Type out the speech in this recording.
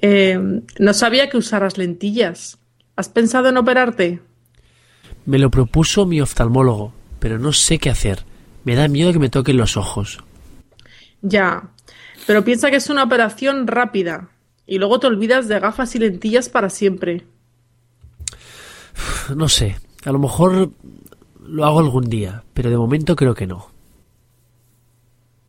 Eh, no sabía que usaras lentillas. ¿Has pensado en operarte? Me lo propuso mi oftalmólogo, pero no sé qué hacer. Me da miedo que me toquen los ojos. Ya, pero piensa que es una operación rápida y luego te olvidas de gafas y lentillas para siempre. No sé, a lo mejor lo hago algún día, pero de momento creo que no.